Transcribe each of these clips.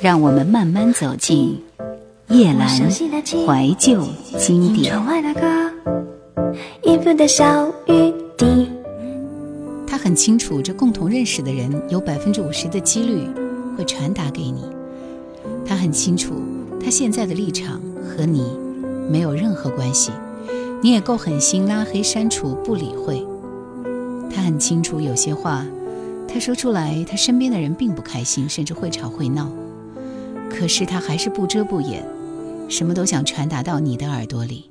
让我们慢慢走进叶阑怀旧经典。他很清楚，这共同认识的人有百分之五十的几率会传达给你。他很清楚，他现在的立场和你没有任何关系，你也够狠心拉黑、删除、不理会。他很清楚，有些话他说出来，他身边的人并不开心，甚至会吵会闹。可是他还是不遮不掩，什么都想传达到你的耳朵里。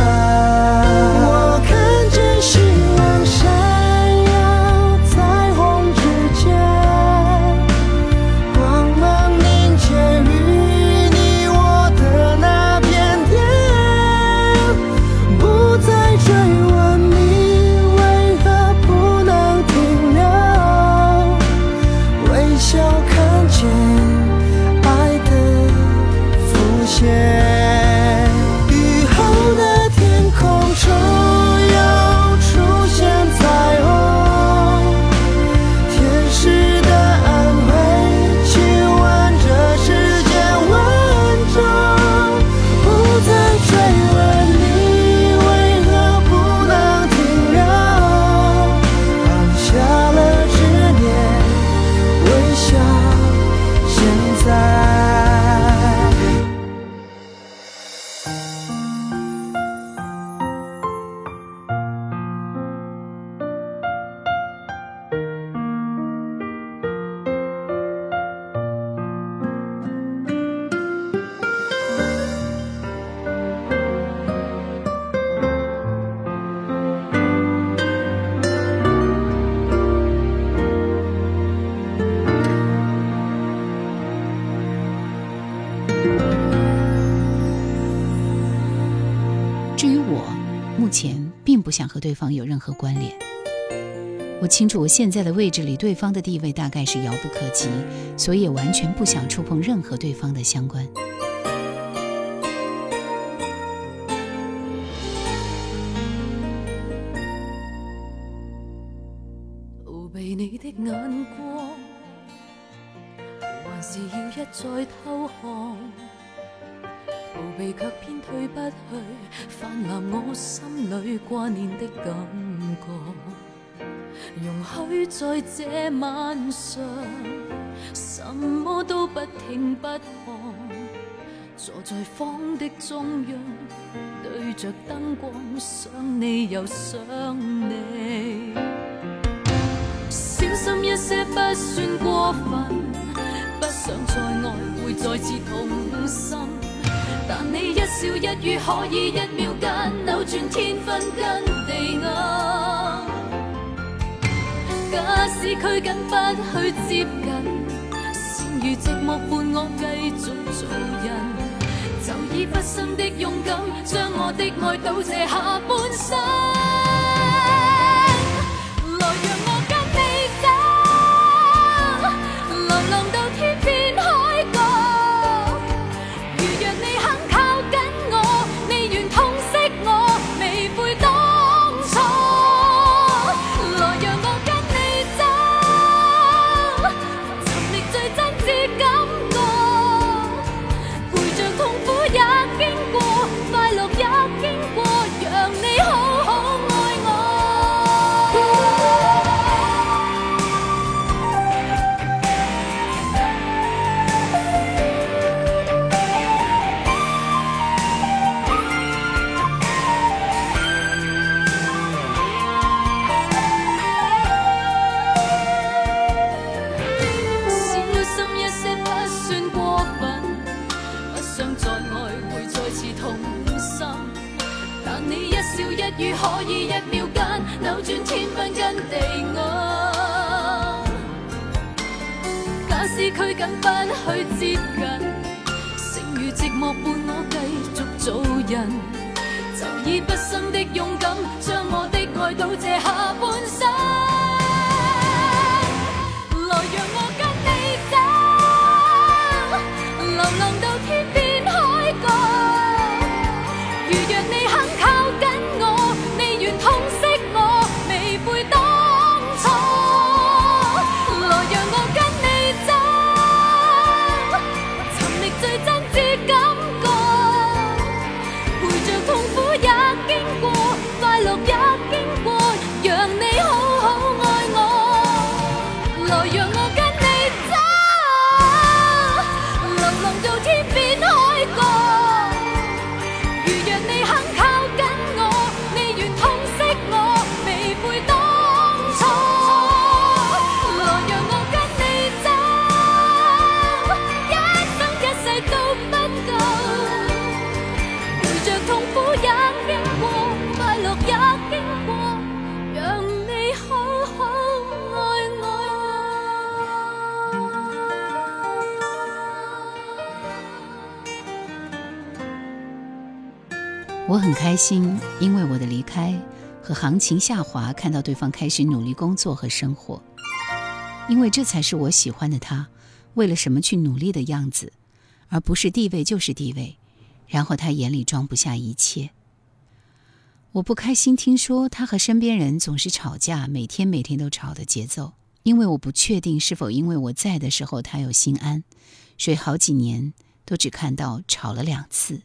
对方有任何关联。我清楚我现在的位置里，对方的地位大概是遥不可及，所以也完全不想触碰任何对方的相关。在这晚上，什么都不听不看。坐在房的中央，对着灯光，想你又想你。小心一些不算过分，不想再爱会再次痛心。但你一笑一语，可以一秒间扭转天昏跟地暗。假使拘谨不去接近，先如寂寞伴我继续做人。就以不生的勇敢，将我的爱赌借下半生。紧不去接近，剩余寂寞伴我继续做人。就以毕生的勇敢，将我的爱赌借下半生开心，因为我的离开和行情下滑，看到对方开始努力工作和生活，因为这才是我喜欢的他，为了什么去努力的样子，而不是地位就是地位，然后他眼里装不下一切。我不开心，听说他和身边人总是吵架，每天每天都吵的节奏，因为我不确定是否因为我在的时候他有心安，所以好几年都只看到吵了两次。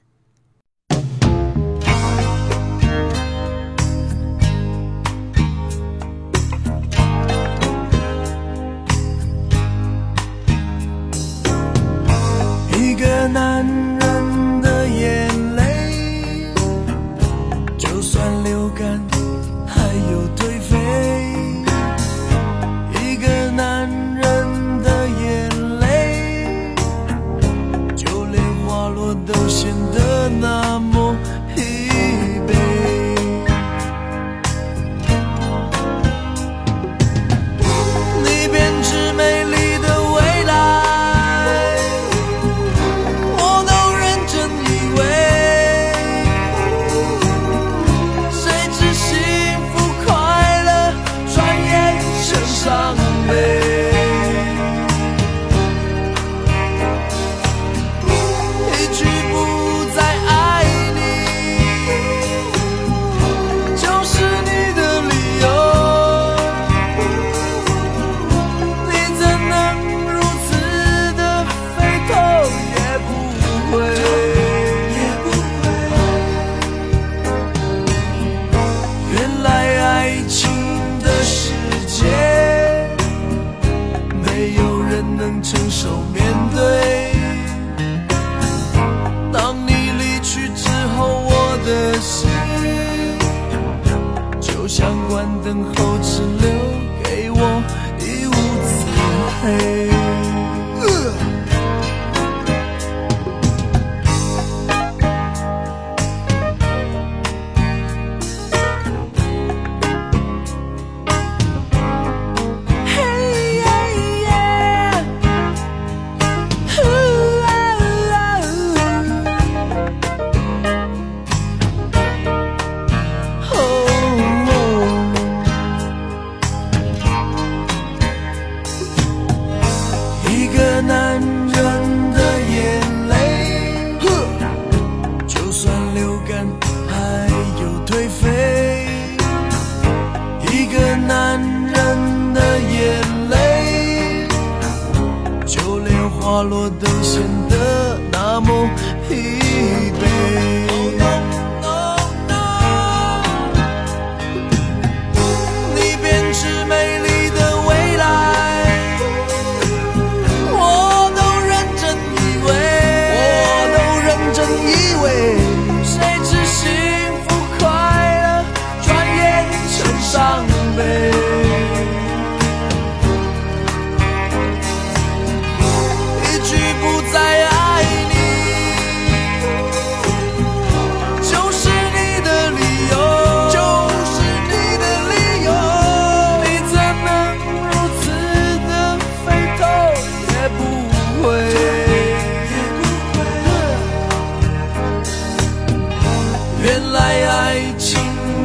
来爱情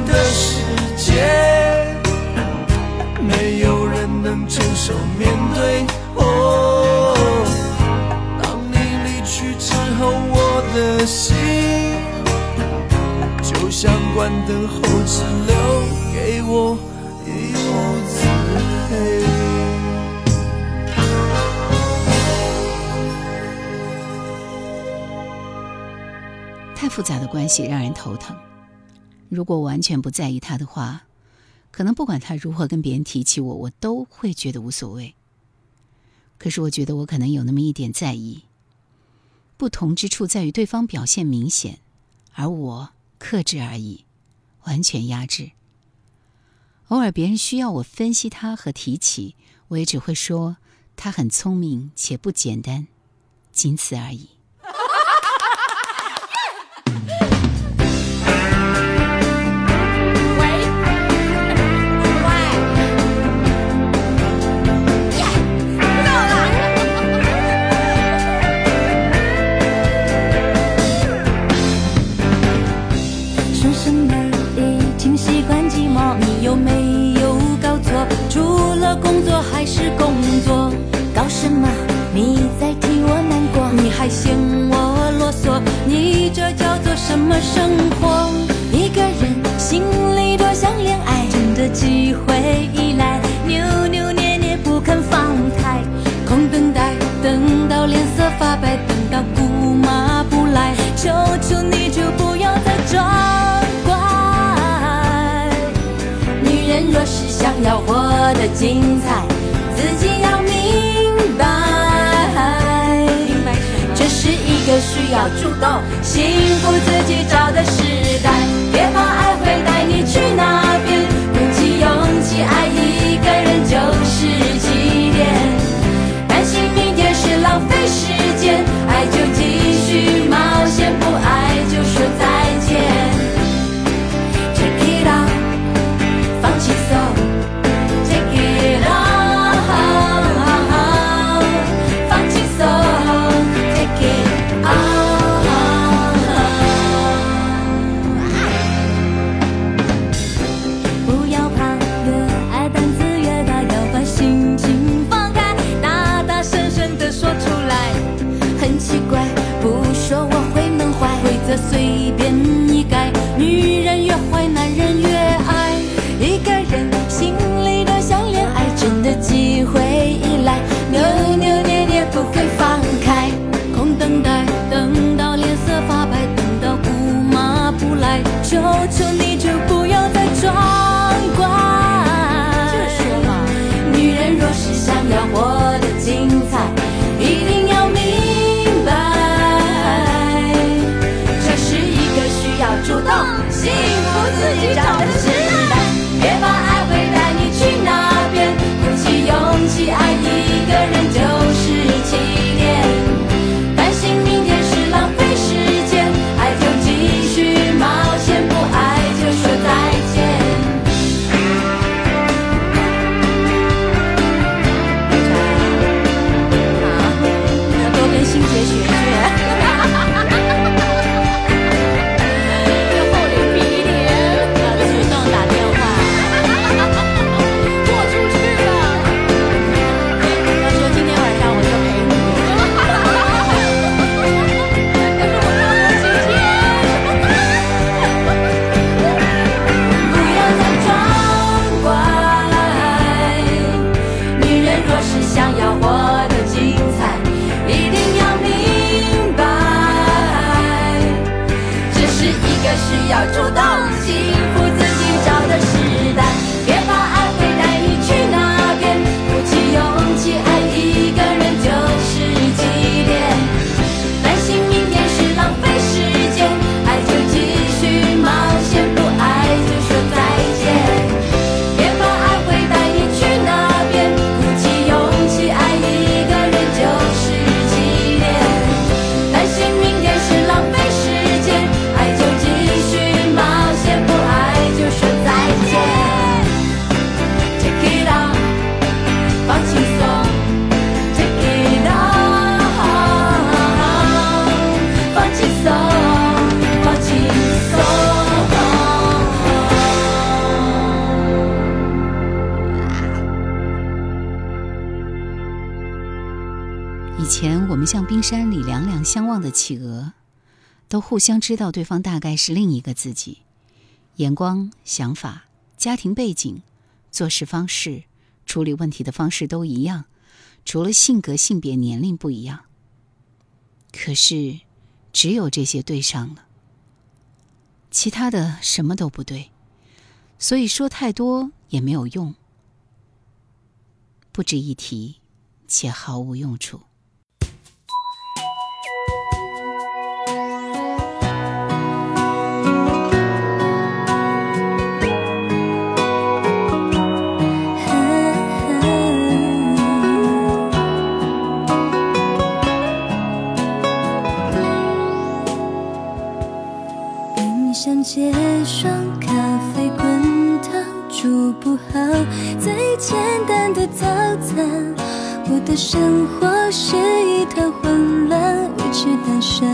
的世界，没有人能承受面对。哦，当你离去之后，我的心就像关灯后只留给我一屋子黑。复杂的关系让人头疼。如果完全不在意他的话，可能不管他如何跟别人提起我，我都会觉得无所谓。可是我觉得我可能有那么一点在意。不同之处在于对方表现明显，而我克制而已，完全压制。偶尔别人需要我分析他和提起，我也只会说他很聪明且不简单，仅此而已。机会依赖，扭扭捏捏不肯放开，空等待，等到脸色发白，等到姑妈不来，求求你就不要再装乖。女人若是想要活得精彩，自己要明白，这是一个需要主动幸福自己都互相知道对方大概是另一个自己。眼光想法家庭背景做事方式处理问题的方式都一样除了性格性别年龄不一样。可是只有这些对上了其他的什么都不对所以说太多也没有用。不值一提且毫无用处。想接上咖啡滚烫，煮不好最简单的早餐。我的生活是一团混乱，一直单身，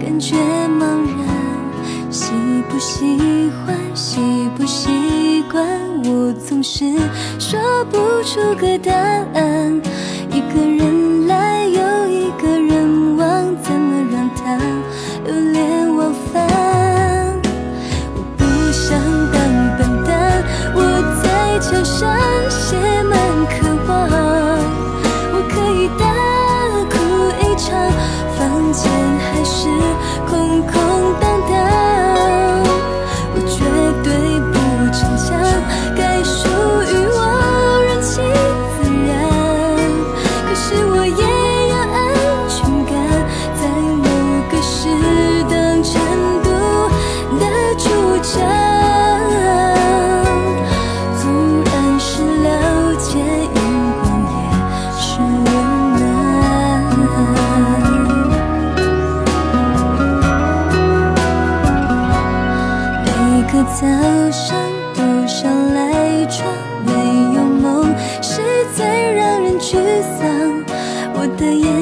感觉茫然。喜不喜欢，习不习惯，我总是说不出个答案。一个人。桥上写满渴望。驱散我的眼